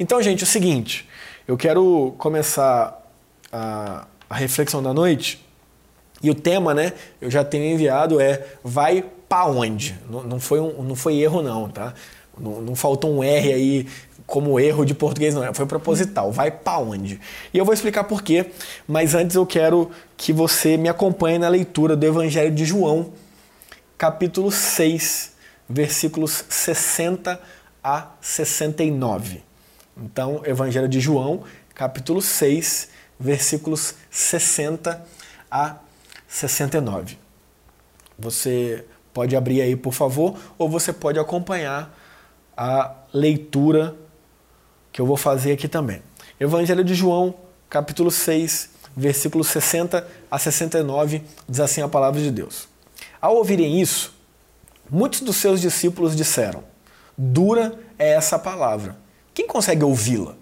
Então, gente, é o seguinte, eu quero começar a, a reflexão da noite e o tema, né, eu já tenho enviado é vai para onde? Não, não, foi um, não foi erro não, tá? Não, não faltou um R aí como erro de português, não. Foi proposital. Vai para onde? E eu vou explicar por quê, mas antes eu quero que você me acompanhe na leitura do Evangelho de João, capítulo 6, versículos 60 a 69. Então, Evangelho de João, capítulo 6, versículos 60 a 69. Você pode abrir aí, por favor, ou você pode acompanhar a leitura que eu vou fazer aqui também. Evangelho de João, capítulo 6, versículos 60 a 69, diz assim a palavra de Deus. Ao ouvirem isso, muitos dos seus discípulos disseram: Dura é essa palavra. Quem consegue ouvi-la?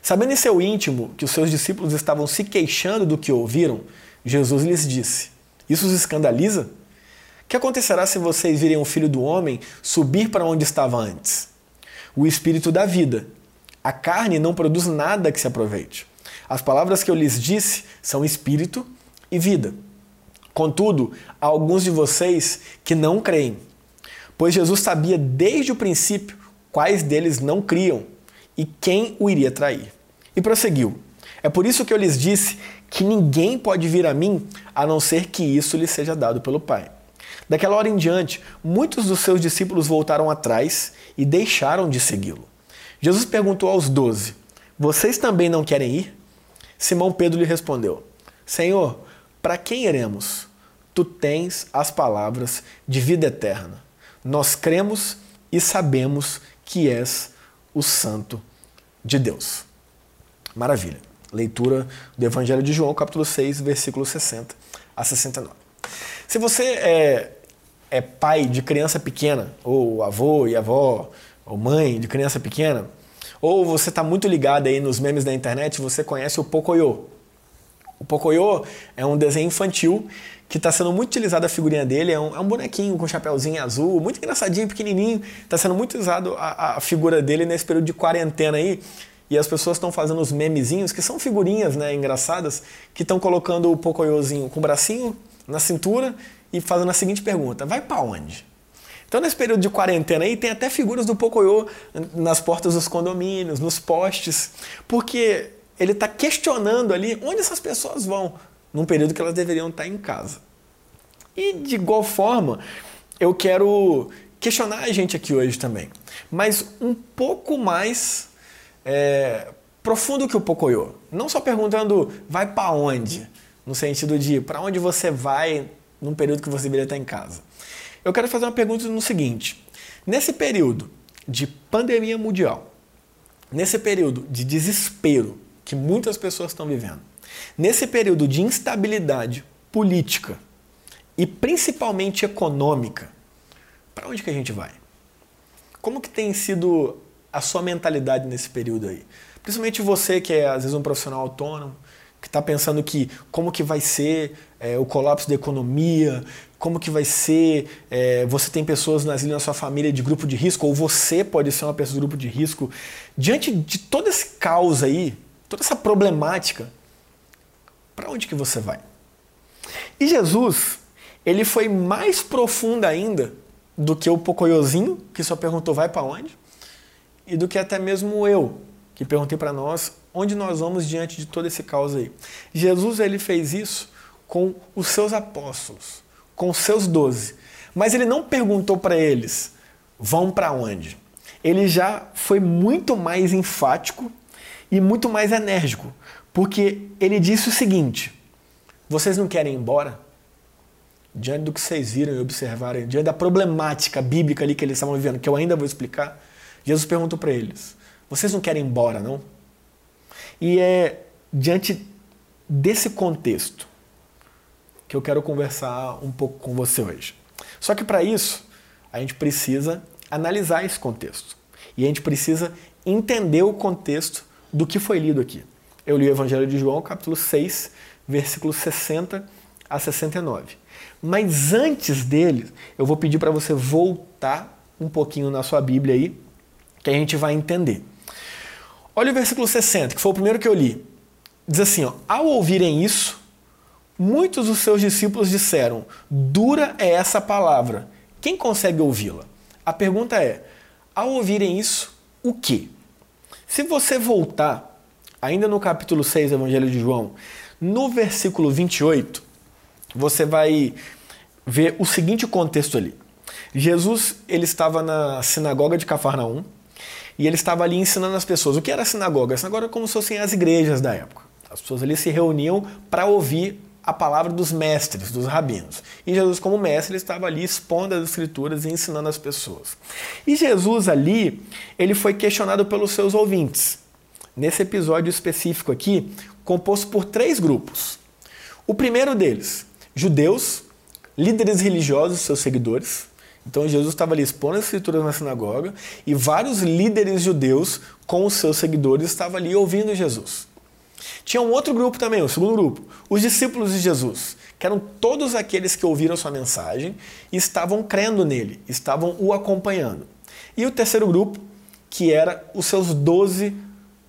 Sabendo em seu íntimo que os seus discípulos estavam se queixando do que ouviram, Jesus lhes disse: Isso os escandaliza? Que acontecerá se vocês virem o filho do homem subir para onde estava antes? O espírito da vida. A carne não produz nada que se aproveite. As palavras que eu lhes disse são espírito e vida. Contudo, há alguns de vocês que não creem, pois Jesus sabia desde o princípio quais deles não criam e quem o iria trair. E prosseguiu: É por isso que eu lhes disse que ninguém pode vir a mim a não ser que isso lhe seja dado pelo Pai. Daquela hora em diante, muitos dos seus discípulos voltaram atrás e deixaram de segui-lo. Jesus perguntou aos doze: Vocês também não querem ir? Simão Pedro lhe respondeu: Senhor, para quem iremos? Tu tens as palavras de vida eterna. Nós cremos e sabemos que és o Santo de Deus. Maravilha. Leitura do Evangelho de João, capítulo 6, versículo 60 a 69. Se você é, é pai de criança pequena, ou avô e avó, ou mãe de criança pequena, ou você está muito ligado aí nos memes da internet, você conhece o Pocoyo. O Pocoyo é um desenho infantil que está sendo muito utilizado a figurinha dele, é um, é um bonequinho com um chapéuzinho azul, muito engraçadinho, pequenininho. Está sendo muito usado a, a, figura dele nesse período de quarentena aí. E as pessoas estão fazendo os memezinhos, que são figurinhas né, engraçadas, que estão colocando o Pocoyozinho com o bracinho na cintura e fazendo a seguinte pergunta: vai para onde? Então, nesse período de quarentena aí, tem até figuras do Pocoyo nas portas dos condomínios, nos postes, porque ele está questionando ali onde essas pessoas vão num período que elas deveriam estar em casa. E de igual forma, eu quero questionar a gente aqui hoje também, mas um pouco mais é, profundo que o Pocoyo. Não só perguntando vai para onde, no sentido de para onde você vai num período que você deveria estar em casa. Eu quero fazer uma pergunta no seguinte: nesse período de pandemia mundial, nesse período de desespero que muitas pessoas estão vivendo, Nesse período de instabilidade política e principalmente econômica, para onde que a gente vai? Como que tem sido a sua mentalidade nesse período aí? Principalmente você que é às vezes um profissional autônomo, que está pensando que como que vai ser é, o colapso da economia, como que vai ser, é, você tem pessoas nas, na sua família de grupo de risco, ou você pode ser uma pessoa de grupo de risco. Diante de todo esse caos aí, toda essa problemática, para onde que você vai? E Jesus, ele foi mais profundo ainda do que o Pocoyozinho, que só perguntou vai para onde, e do que até mesmo eu, que perguntei para nós onde nós vamos diante de todo esse caos aí. Jesus ele fez isso com os seus apóstolos, com os seus doze, mas ele não perguntou para eles vão para onde. Ele já foi muito mais enfático e muito mais enérgico. Porque ele disse o seguinte: vocês não querem ir embora? Diante do que vocês viram e observaram, diante da problemática bíblica ali que eles estavam vivendo, que eu ainda vou explicar, Jesus perguntou para eles: vocês não querem ir embora, não? E é diante desse contexto que eu quero conversar um pouco com você hoje. Só que para isso, a gente precisa analisar esse contexto. E a gente precisa entender o contexto do que foi lido aqui eu li o Evangelho de João, capítulo 6, versículos 60 a 69. Mas antes dele, eu vou pedir para você voltar um pouquinho na sua Bíblia aí, que a gente vai entender. Olha o versículo 60, que foi o primeiro que eu li. Diz assim: ó, ao ouvirem isso, muitos dos seus discípulos disseram: Dura é essa palavra. Quem consegue ouvi-la? A pergunta é: ao ouvirem isso, o que? Se você voltar, ainda no capítulo 6 do Evangelho de João, no versículo 28, você vai ver o seguinte contexto ali. Jesus ele estava na sinagoga de Cafarnaum e ele estava ali ensinando as pessoas. O que era a sinagoga? A sinagoga era como se fossem as igrejas da época. As pessoas ali se reuniam para ouvir a palavra dos mestres, dos rabinos. E Jesus, como mestre, estava ali expondo as escrituras e ensinando as pessoas. E Jesus ali, ele foi questionado pelos seus ouvintes. Nesse episódio específico aqui, composto por três grupos. O primeiro deles, judeus, líderes religiosos, seus seguidores. Então Jesus estava ali expondo as escrituras na sinagoga e vários líderes judeus com os seus seguidores estavam ali ouvindo Jesus. Tinha um outro grupo também, o segundo grupo, os discípulos de Jesus, que eram todos aqueles que ouviram sua mensagem e estavam crendo nele, estavam o acompanhando. E o terceiro grupo, que era os seus doze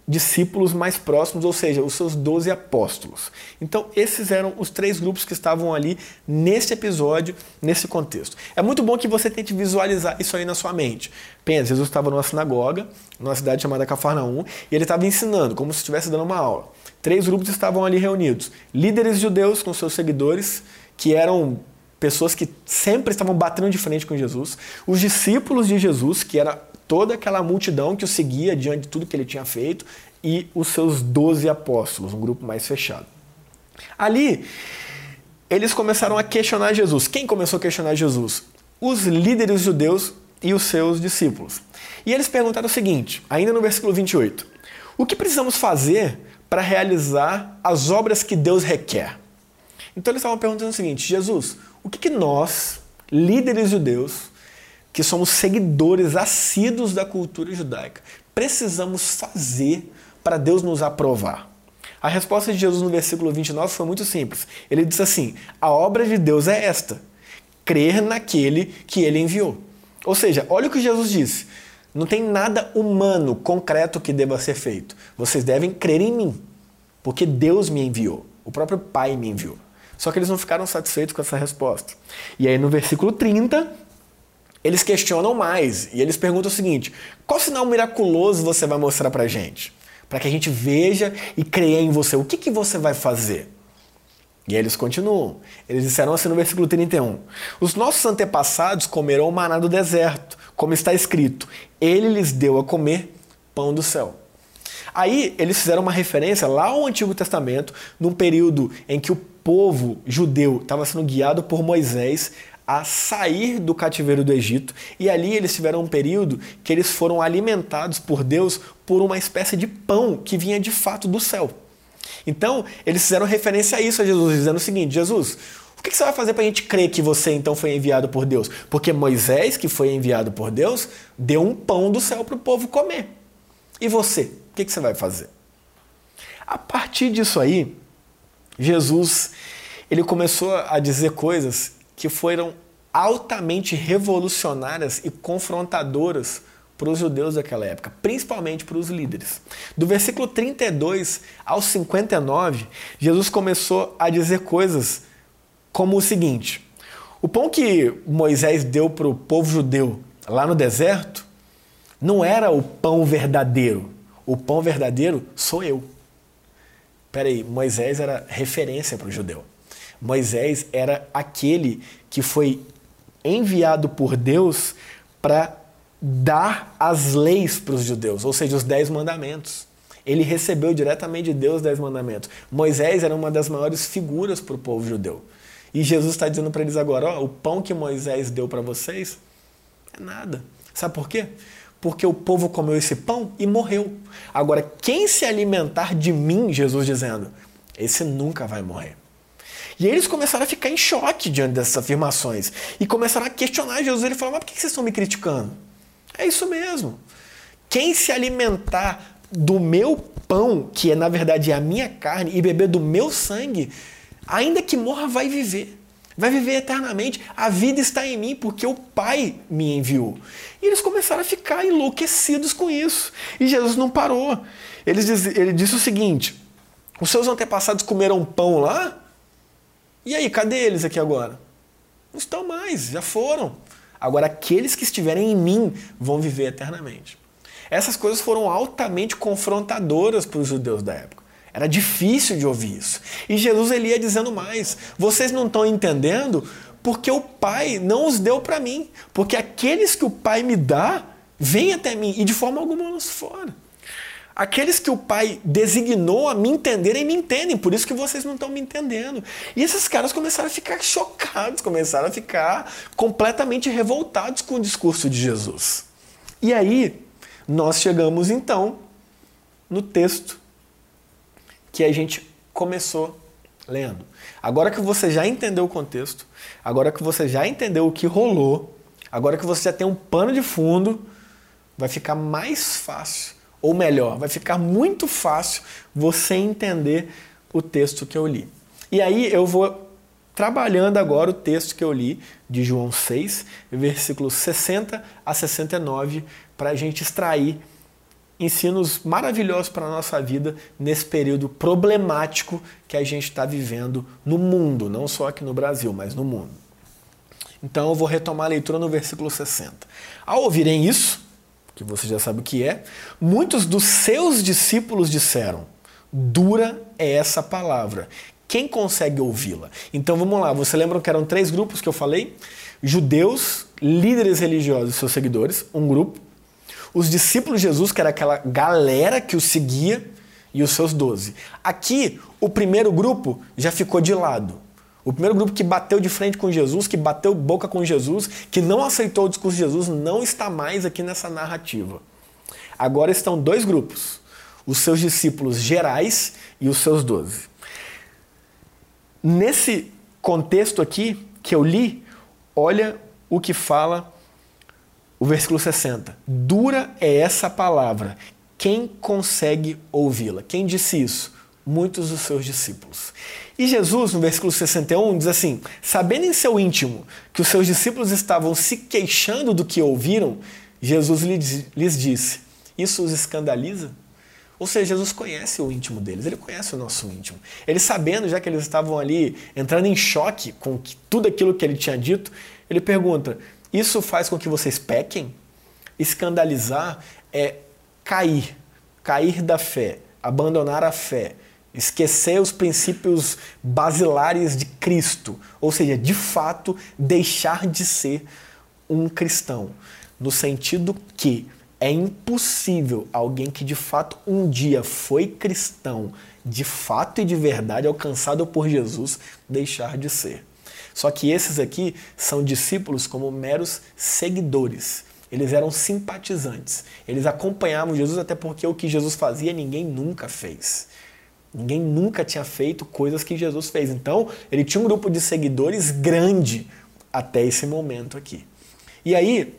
discípulos mais próximos, ou seja, os seus doze apóstolos. Então, esses eram os três grupos que estavam ali nesse episódio, nesse contexto. É muito bom que você tente visualizar isso aí na sua mente. Pensa, Jesus estava numa sinagoga, numa cidade chamada Cafarnaum, e ele estava ensinando, como se estivesse dando uma aula. Três grupos estavam ali reunidos: líderes judeus com seus seguidores, que eram pessoas que sempre estavam batendo de frente com Jesus, os discípulos de Jesus, que era toda aquela multidão que o seguia diante de tudo que ele tinha feito, e os seus doze apóstolos, um grupo mais fechado. Ali, eles começaram a questionar Jesus. Quem começou a questionar Jesus? Os líderes judeus e os seus discípulos. E eles perguntaram o seguinte, ainda no versículo 28, o que precisamos fazer para realizar as obras que Deus requer? Então eles estavam perguntando o seguinte, Jesus, o que, que nós, líderes judeus, que somos seguidores assíduos da cultura judaica, precisamos fazer para Deus nos aprovar? A resposta de Jesus no versículo 29 foi muito simples. Ele disse assim: A obra de Deus é esta, crer naquele que ele enviou. Ou seja, olha o que Jesus disse: Não tem nada humano, concreto que deva ser feito. Vocês devem crer em mim, porque Deus me enviou. O próprio Pai me enviou. Só que eles não ficaram satisfeitos com essa resposta. E aí no versículo 30, eles questionam mais e eles perguntam o seguinte: qual sinal miraculoso você vai mostrar pra gente? Para que a gente veja e creia em você. O que, que você vai fazer? E eles continuam. Eles disseram assim no versículo 31: Os nossos antepassados comeram o maná do deserto, como está escrito: Ele lhes deu a comer pão do céu. Aí eles fizeram uma referência lá ao Antigo Testamento, num período em que o povo judeu estava sendo guiado por Moisés a sair do cativeiro do Egito e ali eles tiveram um período que eles foram alimentados por Deus por uma espécie de pão que vinha de fato do céu. Então, eles fizeram referência a isso a Jesus, dizendo o seguinte: Jesus, o que você vai fazer para a gente crer que você então foi enviado por Deus? Porque Moisés, que foi enviado por Deus, deu um pão do céu para o povo comer. E você, o que você vai fazer? A partir disso aí, Jesus ele começou a dizer coisas que foram altamente revolucionárias e confrontadoras para os judeus daquela época, principalmente para os líderes. Do versículo 32 ao 59, Jesus começou a dizer coisas como o seguinte: o pão que Moisés deu para o povo judeu lá no deserto não era o pão verdadeiro. O pão verdadeiro sou eu. Peraí, Moisés era referência para o judeu. Moisés era aquele que foi enviado por Deus para dar as leis para os judeus, ou seja, os dez mandamentos. Ele recebeu diretamente de Deus os dez mandamentos. Moisés era uma das maiores figuras para o povo judeu. E Jesus está dizendo para eles agora: o pão que Moisés deu para vocês é nada. Sabe por quê? Porque o povo comeu esse pão e morreu. Agora, quem se alimentar de mim, Jesus dizendo, esse nunca vai morrer. E eles começaram a ficar em choque diante dessas afirmações. E começaram a questionar Jesus. Ele falou: Mas por que vocês estão me criticando? É isso mesmo. Quem se alimentar do meu pão, que é na verdade a minha carne, e beber do meu sangue, ainda que morra, vai viver. vai viver eternamente. A vida está em mim porque o Pai me enviou. E eles começaram a ficar enlouquecidos com isso. E Jesus não parou. Ele, ele disse o seguinte: os seus antepassados comeram pão lá? E aí, cadê eles aqui agora? Não estão mais, já foram. Agora, aqueles que estiverem em mim vão viver eternamente. Essas coisas foram altamente confrontadoras para os judeus da época. Era difícil de ouvir isso. E Jesus ele ia dizendo mais: vocês não estão entendendo porque o Pai não os deu para mim. Porque aqueles que o Pai me dá, vêm até mim e de forma alguma se foram. Aqueles que o Pai designou a me entenderem, me entendem, por isso que vocês não estão me entendendo. E esses caras começaram a ficar chocados, começaram a ficar completamente revoltados com o discurso de Jesus. E aí, nós chegamos então no texto que a gente começou lendo. Agora que você já entendeu o contexto, agora que você já entendeu o que rolou, agora que você já tem um pano de fundo, vai ficar mais fácil, ou melhor, vai ficar muito fácil você entender o texto que eu li. E aí eu vou trabalhando agora o texto que eu li de João 6, versículos 60 a 69, para a gente extrair ensinos maravilhosos para a nossa vida nesse período problemático que a gente está vivendo no mundo, não só aqui no Brasil, mas no mundo. Então eu vou retomar a leitura no versículo 60. Ao ouvirem isso, que você já sabe o que é, muitos dos seus discípulos disseram: Dura é essa palavra. Quem consegue ouvi-la? Então vamos lá, você lembra que eram três grupos que eu falei? Judeus, líderes religiosos e seus seguidores, um grupo os discípulos de Jesus, que era aquela galera que o seguia, e os seus doze. Aqui, o primeiro grupo já ficou de lado. O primeiro grupo que bateu de frente com Jesus, que bateu boca com Jesus, que não aceitou o discurso de Jesus, não está mais aqui nessa narrativa. Agora estão dois grupos: os seus discípulos gerais e os seus doze. Nesse contexto aqui que eu li, olha o que fala o versículo 60. Dura é essa palavra. Quem consegue ouvi-la? Quem disse isso? Muitos dos seus discípulos. E Jesus, no versículo 61, diz assim: Sabendo em seu íntimo que os seus discípulos estavam se queixando do que ouviram, Jesus lhes disse: Isso os escandaliza? Ou seja, Jesus conhece o íntimo deles, ele conhece o nosso íntimo. Ele sabendo, já que eles estavam ali entrando em choque com tudo aquilo que ele tinha dito, ele pergunta: isso faz com que vocês pequem? Escandalizar é cair, cair da fé, abandonar a fé, esquecer os princípios basilares de Cristo, ou seja, de fato deixar de ser um cristão, no sentido que é impossível alguém que de fato um dia foi cristão, de fato e de verdade alcançado por Jesus, deixar de ser. Só que esses aqui são discípulos como meros seguidores. Eles eram simpatizantes. Eles acompanhavam Jesus até porque o que Jesus fazia ninguém nunca fez. Ninguém nunca tinha feito coisas que Jesus fez. Então, ele tinha um grupo de seguidores grande até esse momento aqui. E aí,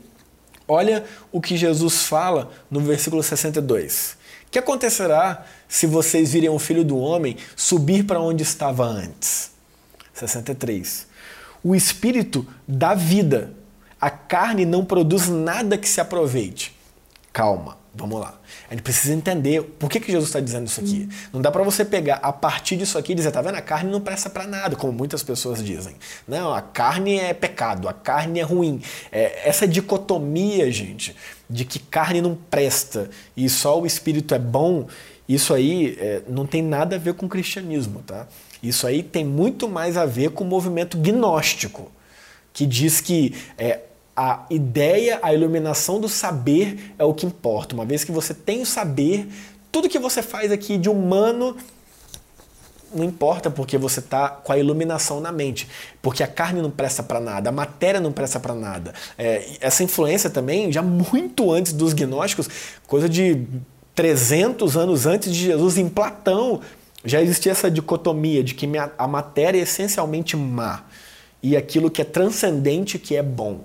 olha o que Jesus fala no versículo 62. O que acontecerá se vocês virem o filho do homem subir para onde estava antes? 63 o espírito dá vida. A carne não produz nada que se aproveite. Calma, vamos lá. A gente precisa entender por que, que Jesus está dizendo isso aqui. Não dá para você pegar a partir disso aqui e dizer, tá vendo? A carne não presta para nada, como muitas pessoas dizem. Não, a carne é pecado, a carne é ruim. É, essa dicotomia, gente, de que carne não presta e só o espírito é bom, isso aí é, não tem nada a ver com o cristianismo, tá? Isso aí tem muito mais a ver com o movimento gnóstico, que diz que é, a ideia, a iluminação do saber é o que importa. Uma vez que você tem o saber, tudo que você faz aqui de humano não importa porque você está com a iluminação na mente, porque a carne não presta para nada, a matéria não presta para nada. É, essa influência também, já muito antes dos gnósticos, coisa de 300 anos antes de Jesus, em Platão, já existia essa dicotomia de que a matéria é essencialmente má e aquilo que é transcendente que é bom.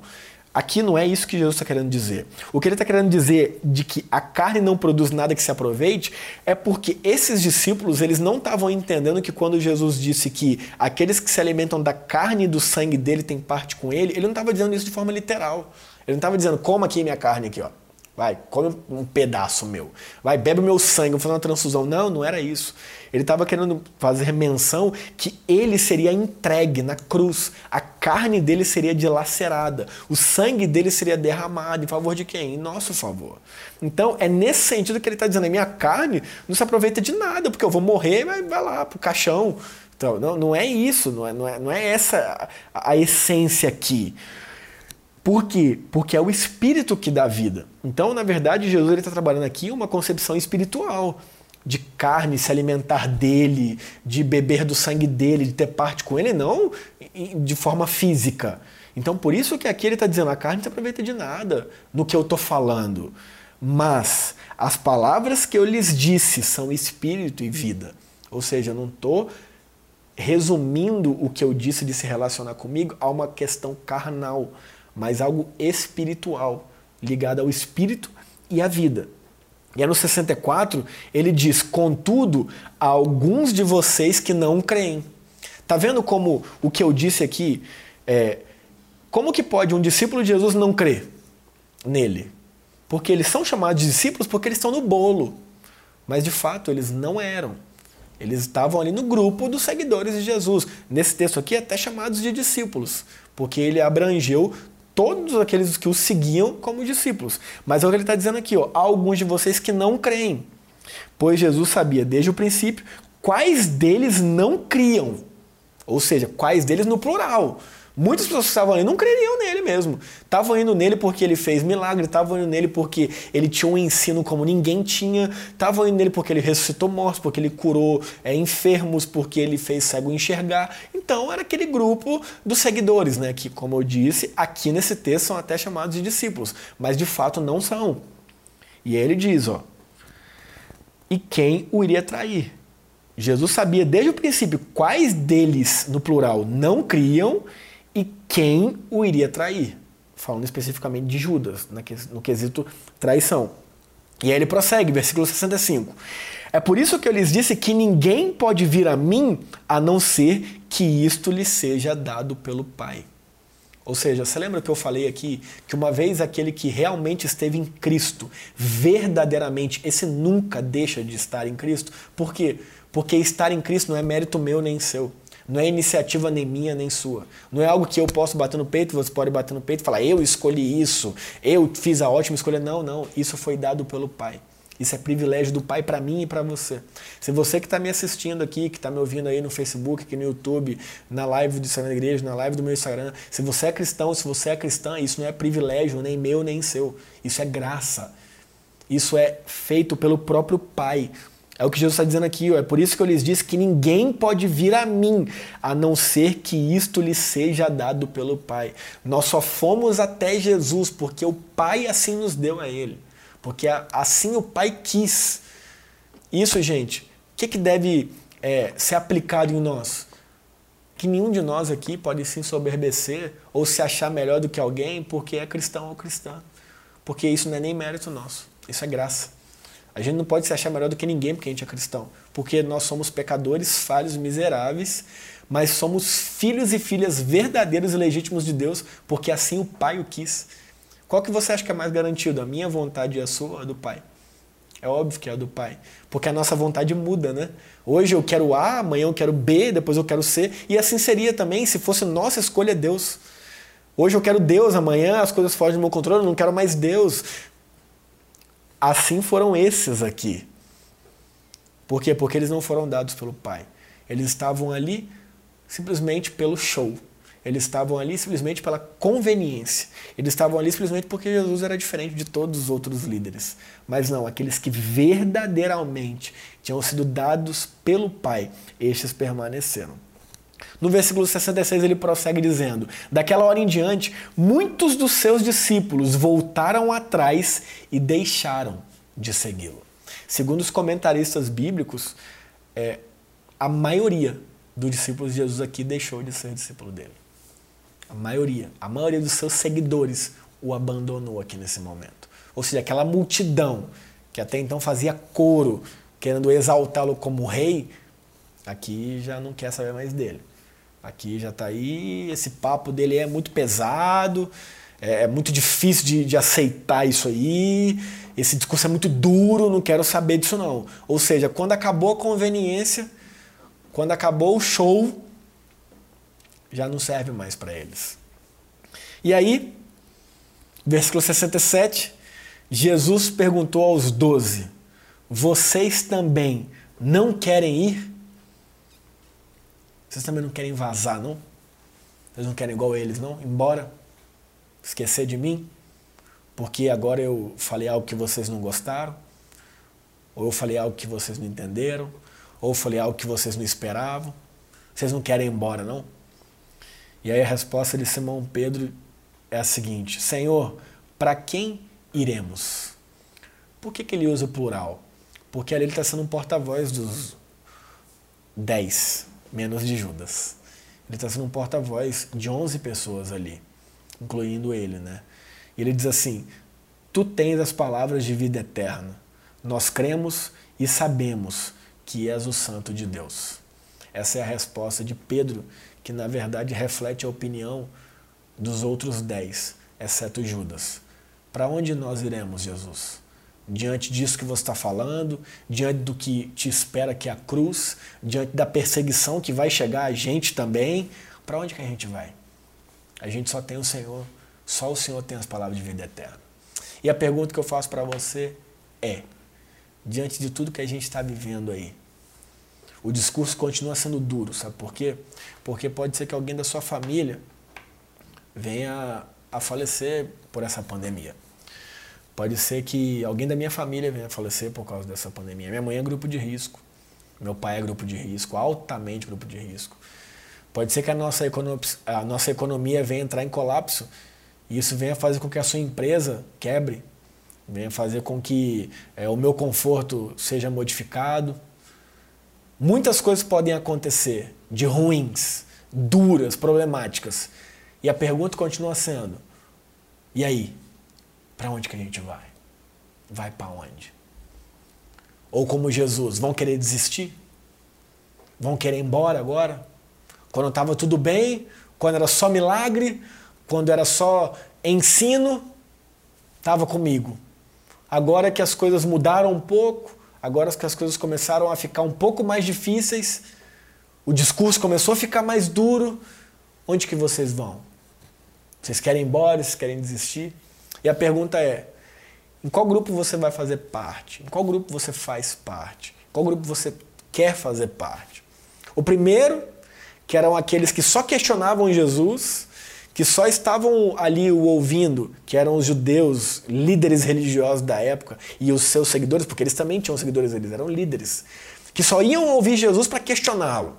Aqui não é isso que Jesus está querendo dizer. O que ele está querendo dizer de que a carne não produz nada que se aproveite é porque esses discípulos eles não estavam entendendo que quando Jesus disse que aqueles que se alimentam da carne e do sangue dele têm parte com ele, ele não estava dizendo isso de forma literal. Ele não estava dizendo, coma aqui minha carne aqui, ó. Vai, come um pedaço meu. Vai, bebe o meu sangue, vou fazer uma transfusão. Não, não era isso. Ele estava querendo fazer menção que ele seria entregue na cruz. A carne dele seria dilacerada. O sangue dele seria derramado em favor de quem? Em nosso favor. Então, é nesse sentido que ele está dizendo: a minha carne não se aproveita de nada, porque eu vou morrer vai, vai lá pro caixão. Então, não, não é isso, não é, não é, não é essa a, a essência aqui. Por quê? Porque é o Espírito que dá vida. Então, na verdade, Jesus está trabalhando aqui uma concepção espiritual de carne, se alimentar dele, de beber do sangue dele, de ter parte com ele, não de forma física. Então, por isso que aqui ele está dizendo, a carne não se aproveita de nada no que eu estou falando. Mas as palavras que eu lhes disse são espírito e vida. Ou seja, eu não estou resumindo o que eu disse de se relacionar comigo a uma questão carnal mas algo espiritual, ligado ao espírito e à vida. E é no 64, ele diz: Contudo, há alguns de vocês que não creem. Tá vendo como o que eu disse aqui é. Como que pode um discípulo de Jesus não crer nele? Porque eles são chamados de discípulos porque eles estão no bolo. Mas de fato eles não eram. Eles estavam ali no grupo dos seguidores de Jesus. Nesse texto aqui, até chamados de discípulos, porque ele abrangeu todos aqueles que o seguiam como discípulos. Mas é o que ele está dizendo aqui, ó, há alguns de vocês que não creem. Pois Jesus sabia desde o princípio quais deles não criam. Ou seja, quais deles no plural. Muitas pessoas que estavam ali não creriam nele mesmo. Estavam indo nele porque ele fez milagre, estavam indo nele porque ele tinha um ensino como ninguém tinha, estavam indo nele porque ele ressuscitou mortos, porque ele curou é, enfermos, porque ele fez cego enxergar. Então era aquele grupo dos seguidores, né? Que, como eu disse, aqui nesse texto são até chamados de discípulos, mas de fato não são. E aí ele diz, ó. E quem o iria trair? Jesus sabia desde o princípio quais deles, no plural, não criam e quem o iria trair. Falando especificamente de Judas, no quesito traição. E aí ele prossegue, versículo 65. É por isso que eu lhes disse que ninguém pode vir a mim a não ser que isto lhe seja dado pelo Pai. Ou seja, você lembra que eu falei aqui que uma vez aquele que realmente esteve em Cristo, verdadeiramente, esse nunca deixa de estar em Cristo? Por quê? Porque estar em Cristo não é mérito meu nem seu. Não é iniciativa nem minha nem sua. Não é algo que eu posso bater no peito, você pode bater no peito e falar, eu escolhi isso, eu fiz a ótima escolha. Não, não. Isso foi dado pelo Pai. Isso é privilégio do Pai para mim e para você. Se você que está me assistindo aqui, que está me ouvindo aí no Facebook, aqui no YouTube, na live do Instagram da Igreja, na live do meu Instagram, se você é cristão, se você é cristã, isso não é privilégio nem meu nem seu. Isso é graça. Isso é feito pelo próprio Pai. É o que Jesus está dizendo aqui, ó. é por isso que eu lhes disse que ninguém pode vir a mim, a não ser que isto lhe seja dado pelo Pai. Nós só fomos até Jesus porque o Pai assim nos deu a Ele, porque assim o Pai quis. Isso, gente, o que, que deve é, ser aplicado em nós? Que nenhum de nós aqui pode se ensoberbecer ou se achar melhor do que alguém porque é cristão ou cristã. Porque isso não é nem mérito nosso, isso é graça. A gente não pode se achar melhor do que ninguém porque a gente é cristão. Porque nós somos pecadores, falhos, miseráveis, mas somos filhos e filhas verdadeiros e legítimos de Deus, porque assim o Pai o quis. Qual que você acha que é mais garantido? A minha vontade e a sua a do Pai? É óbvio que é a do Pai. Porque a nossa vontade muda, né? Hoje eu quero A, amanhã eu quero B, depois eu quero C. E assim seria também se fosse nossa escolha Deus. Hoje eu quero Deus, amanhã as coisas fogem do meu controle, eu não quero mais Deus. Assim foram esses aqui. Por quê? Porque eles não foram dados pelo Pai. Eles estavam ali simplesmente pelo show. Eles estavam ali simplesmente pela conveniência. Eles estavam ali simplesmente porque Jesus era diferente de todos os outros líderes. Mas não, aqueles que verdadeiramente tinham sido dados pelo Pai, estes permaneceram. No versículo 66 ele prossegue dizendo: Daquela hora em diante, muitos dos seus discípulos voltaram atrás e deixaram de segui-lo. Segundo os comentaristas bíblicos, é, a maioria dos discípulos de Jesus aqui deixou de ser discípulo dele. A maioria, a maioria dos seus seguidores o abandonou aqui nesse momento. Ou seja, aquela multidão que até então fazia coro, querendo exaltá-lo como rei, aqui já não quer saber mais dele. Aqui já está aí, esse papo dele é muito pesado, é, é muito difícil de, de aceitar isso aí, esse discurso é muito duro, não quero saber disso não. Ou seja, quando acabou a conveniência, quando acabou o show, já não serve mais para eles. E aí, versículo 67, Jesus perguntou aos doze: Vocês também não querem ir? Vocês também não querem vazar, não? Vocês não querem igual eles, não? Embora? Esquecer de mim? Porque agora eu falei algo que vocês não gostaram? Ou eu falei algo que vocês não entenderam? Ou eu falei algo que vocês não esperavam? Vocês não querem ir embora, não? E aí a resposta de Simão Pedro é a seguinte: Senhor, para quem iremos? Por que, que ele usa o plural? Porque ali ele está sendo um porta-voz dos dez, menos de Judas. Ele está sendo um porta-voz de onze pessoas ali, incluindo ele, né? E ele diz assim: Tu tens as palavras de vida eterna. Nós cremos e sabemos que és o Santo de Deus. Essa é a resposta de Pedro, que na verdade reflete a opinião dos outros dez, exceto Judas. Para onde nós iremos, Jesus? Diante disso que você está falando, diante do que te espera que é a cruz, diante da perseguição que vai chegar a gente também, para onde que a gente vai? A gente só tem o Senhor, só o Senhor tem as palavras de vida eterna. E a pergunta que eu faço para você é: diante de tudo que a gente está vivendo aí, o discurso continua sendo duro, sabe por quê? Porque pode ser que alguém da sua família venha a falecer por essa pandemia. Pode ser que alguém da minha família venha falecer por causa dessa pandemia. Minha mãe é grupo de risco. Meu pai é grupo de risco, altamente grupo de risco. Pode ser que a nossa, economia, a nossa economia venha entrar em colapso e isso venha fazer com que a sua empresa quebre, venha fazer com que é, o meu conforto seja modificado. Muitas coisas podem acontecer de ruins, duras, problemáticas. E a pergunta continua sendo: e aí? Para onde que a gente vai? Vai para onde? Ou como Jesus, vão querer desistir? Vão querer ir embora agora? Quando estava tudo bem, quando era só milagre, quando era só ensino, estava comigo. Agora que as coisas mudaram um pouco, agora que as coisas começaram a ficar um pouco mais difíceis, o discurso começou a ficar mais duro, onde que vocês vão? Vocês querem ir embora? Vocês querem desistir? E a pergunta é: em qual grupo você vai fazer parte? Em qual grupo você faz parte? Em qual grupo você quer fazer parte? O primeiro, que eram aqueles que só questionavam Jesus, que só estavam ali o ouvindo, que eram os judeus, líderes religiosos da época, e os seus seguidores, porque eles também tinham seguidores, eles eram líderes, que só iam ouvir Jesus para questioná-lo.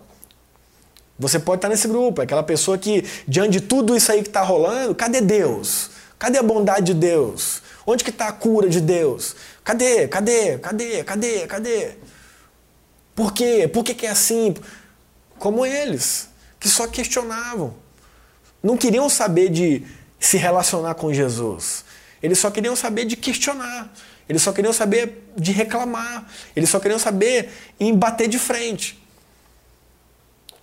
Você pode estar nesse grupo, é aquela pessoa que, diante de tudo isso aí que está rolando, cadê Deus? Cadê a bondade de Deus? Onde que está a cura de Deus? Cadê? Cadê? Cadê? Cadê? Cadê? Por quê? Por que, que é assim? Como eles, que só questionavam. Não queriam saber de se relacionar com Jesus. Eles só queriam saber de questionar. Eles só queriam saber de reclamar. Eles só queriam saber em bater de frente.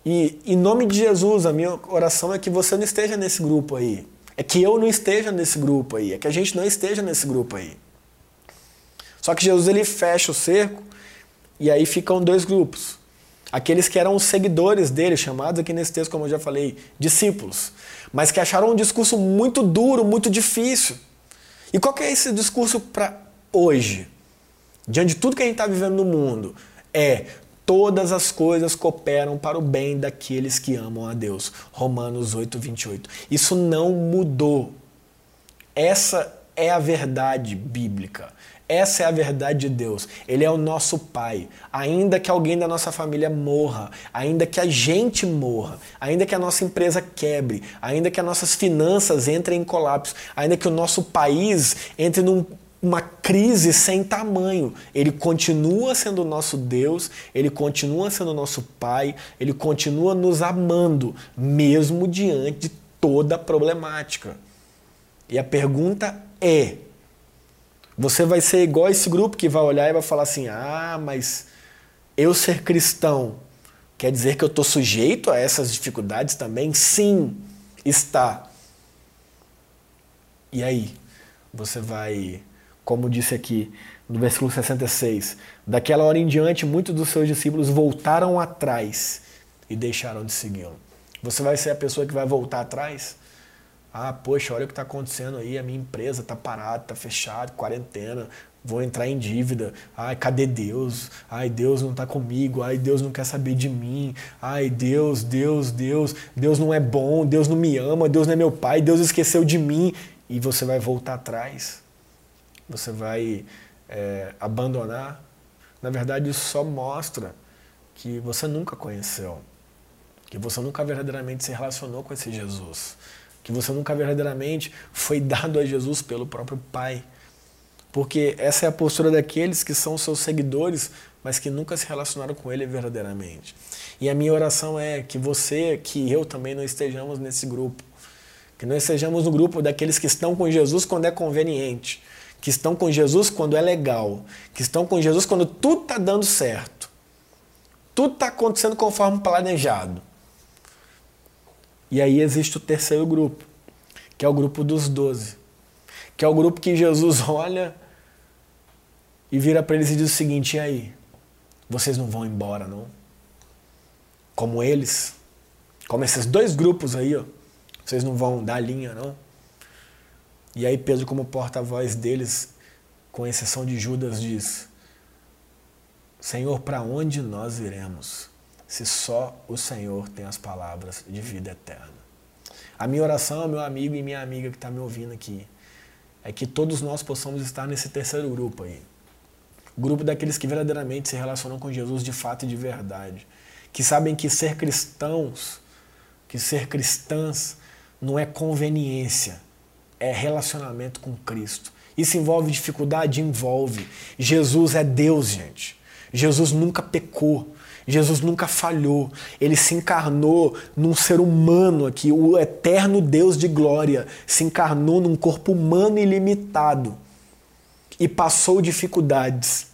E em nome de Jesus, a minha oração é que você não esteja nesse grupo aí. É que eu não esteja nesse grupo aí. É que a gente não esteja nesse grupo aí. Só que Jesus ele fecha o cerco e aí ficam dois grupos. Aqueles que eram os seguidores dele, chamados aqui nesse texto, como eu já falei, discípulos, mas que acharam um discurso muito duro, muito difícil. E qual que é esse discurso para hoje? Diante de tudo que a gente está vivendo no mundo, é todas as coisas cooperam para o bem daqueles que amam a Deus. Romanos 8, 28. Isso não mudou. Essa é a verdade bíblica. Essa é a verdade de Deus. Ele é o nosso Pai. Ainda que alguém da nossa família morra, ainda que a gente morra, ainda que a nossa empresa quebre, ainda que as nossas finanças entrem em colapso, ainda que o nosso país entre num uma crise sem tamanho. Ele continua sendo o nosso Deus, ele continua sendo o nosso Pai, ele continua nos amando, mesmo diante de toda a problemática. E a pergunta é: você vai ser igual esse grupo que vai olhar e vai falar assim: ah, mas eu ser cristão quer dizer que eu estou sujeito a essas dificuldades também? Sim, está. E aí? Você vai, como disse aqui no versículo 66, daquela hora em diante, muitos dos seus discípulos voltaram atrás e deixaram de segui-lo. Você vai ser a pessoa que vai voltar atrás? Ah, poxa, olha o que está acontecendo aí, a minha empresa está parada, está fechada, quarentena, vou entrar em dívida. Ai, cadê Deus? Ai, Deus não está comigo. Ai, Deus não quer saber de mim. Ai, Deus, Deus, Deus, Deus não é bom, Deus não me ama, Deus não é meu pai, Deus esqueceu de mim. E você vai voltar atrás. Você vai é, abandonar. Na verdade, isso só mostra que você nunca conheceu, que você nunca verdadeiramente se relacionou com esse Jesus que você nunca verdadeiramente foi dado a Jesus pelo próprio Pai. Porque essa é a postura daqueles que são seus seguidores, mas que nunca se relacionaram com Ele verdadeiramente. E a minha oração é que você, que eu também não estejamos nesse grupo. Que não estejamos no grupo daqueles que estão com Jesus quando é conveniente. Que estão com Jesus quando é legal. Que estão com Jesus quando tudo está dando certo. Tudo está acontecendo conforme planejado. E aí existe o terceiro grupo, que é o grupo dos doze, que é o grupo que Jesus olha e vira para eles e diz o seguinte: e aí? Vocês não vão embora, não? Como eles, como esses dois grupos aí, ó, vocês não vão dar linha, não? E aí Pedro, como porta-voz deles, com exceção de Judas, diz: Senhor, para onde nós iremos? se só o Senhor tem as palavras de vida eterna. A minha oração, meu amigo e minha amiga que está me ouvindo aqui, é que todos nós possamos estar nesse terceiro grupo aí. Grupo daqueles que verdadeiramente se relacionam com Jesus de fato e de verdade. Que sabem que ser cristãos, que ser cristãs, não é conveniência, é relacionamento com Cristo. Isso envolve dificuldade? Envolve. Jesus é Deus, gente. Jesus nunca pecou. Jesus nunca falhou. Ele se encarnou num ser humano aqui, o eterno Deus de glória se encarnou num corpo humano ilimitado e passou dificuldades.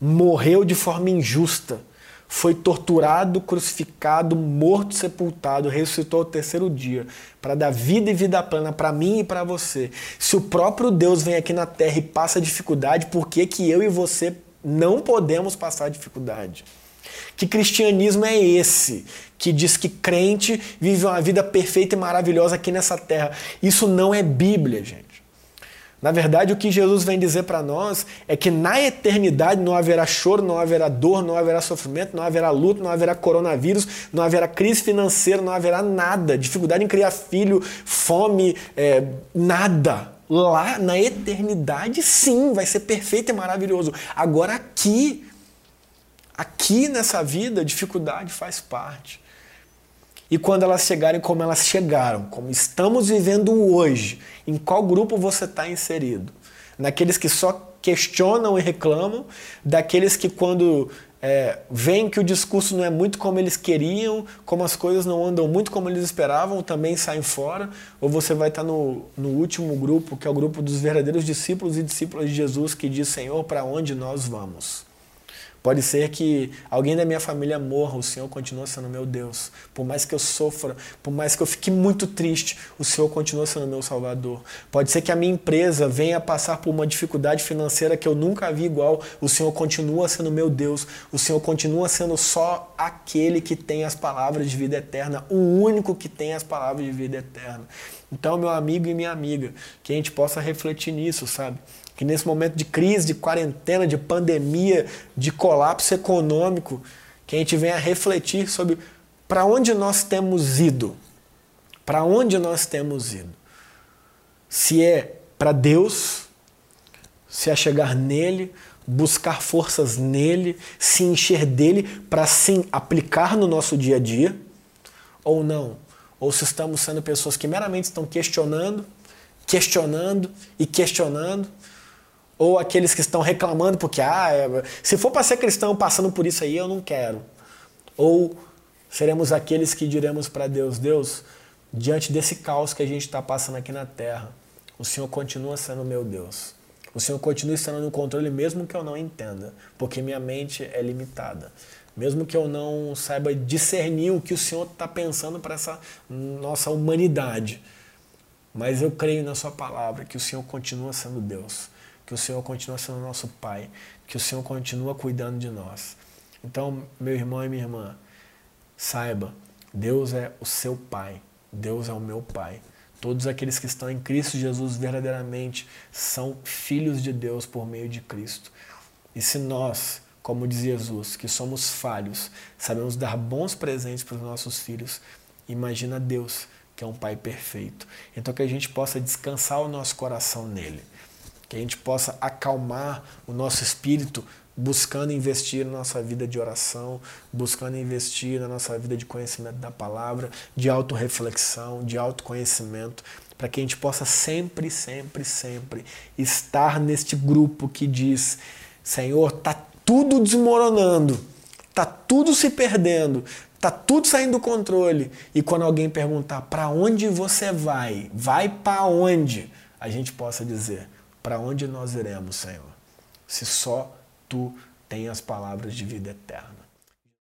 Morreu de forma injusta. Foi torturado, crucificado, morto, sepultado, ressuscitou ao terceiro dia para dar vida e vida plena para mim e para você. Se o próprio Deus vem aqui na terra e passa dificuldade, por que, que eu e você não podemos passar dificuldade? Que cristianismo é esse que diz que crente vive uma vida perfeita e maravilhosa aqui nessa terra? Isso não é Bíblia, gente. Na verdade, o que Jesus vem dizer para nós é que na eternidade não haverá choro, não haverá dor, não haverá sofrimento, não haverá luto, não haverá coronavírus, não haverá crise financeira, não haverá nada, dificuldade em criar filho, fome, é, nada. Lá na eternidade, sim, vai ser perfeito e maravilhoso. Agora aqui, Aqui nessa vida, dificuldade faz parte. E quando elas chegarem como elas chegaram, como estamos vivendo hoje, em qual grupo você está inserido? Naqueles que só questionam e reclamam, daqueles que quando é, veem que o discurso não é muito como eles queriam, como as coisas não andam muito como eles esperavam, também saem fora, ou você vai estar tá no, no último grupo, que é o grupo dos verdadeiros discípulos e discípulas de Jesus, que diz: Senhor, para onde nós vamos? Pode ser que alguém da minha família morra, o Senhor continua sendo meu Deus. Por mais que eu sofra, por mais que eu fique muito triste, o Senhor continua sendo meu Salvador. Pode ser que a minha empresa venha passar por uma dificuldade financeira que eu nunca vi igual, o Senhor continua sendo meu Deus. O Senhor continua sendo só aquele que tem as palavras de vida eterna, o único que tem as palavras de vida eterna. Então, meu amigo e minha amiga, que a gente possa refletir nisso, sabe? Que nesse momento de crise, de quarentena, de pandemia, de colapso econômico, que a gente venha refletir sobre para onde nós temos ido. Para onde nós temos ido. Se é para Deus, se é chegar nele, buscar forças nele, se encher dele para sim aplicar no nosso dia a dia, ou não. Ou se estamos sendo pessoas que meramente estão questionando, questionando e questionando, ou aqueles que estão reclamando porque, ah, é, se for para ser cristão passando por isso aí, eu não quero. Ou seremos aqueles que diremos para Deus: Deus, diante desse caos que a gente está passando aqui na terra, o Senhor continua sendo meu Deus. O Senhor continua estando no controle mesmo que eu não entenda, porque minha mente é limitada. Mesmo que eu não saiba discernir o que o Senhor está pensando para essa nossa humanidade. Mas eu creio na Sua palavra que o Senhor continua sendo Deus, que o Senhor continua sendo nosso Pai, que o Senhor continua cuidando de nós. Então, meu irmão e minha irmã, saiba, Deus é o seu Pai, Deus é o meu Pai. Todos aqueles que estão em Cristo Jesus verdadeiramente são filhos de Deus por meio de Cristo. E se nós, como diz Jesus, que somos falhos, sabemos dar bons presentes para os nossos filhos, imagina Deus, que é um Pai perfeito. Então que a gente possa descansar o nosso coração nele, que a gente possa acalmar o nosso espírito buscando investir na nossa vida de oração, buscando investir na nossa vida de conhecimento da palavra, de autorreflexão, de autoconhecimento, para que a gente possa sempre, sempre, sempre estar neste grupo que diz: Senhor, tá tudo desmoronando, tá tudo se perdendo, tá tudo saindo do controle. E quando alguém perguntar para onde você vai, vai para onde, a gente possa dizer: para onde nós iremos, Senhor? Se só tu tem as palavras de vida eterna.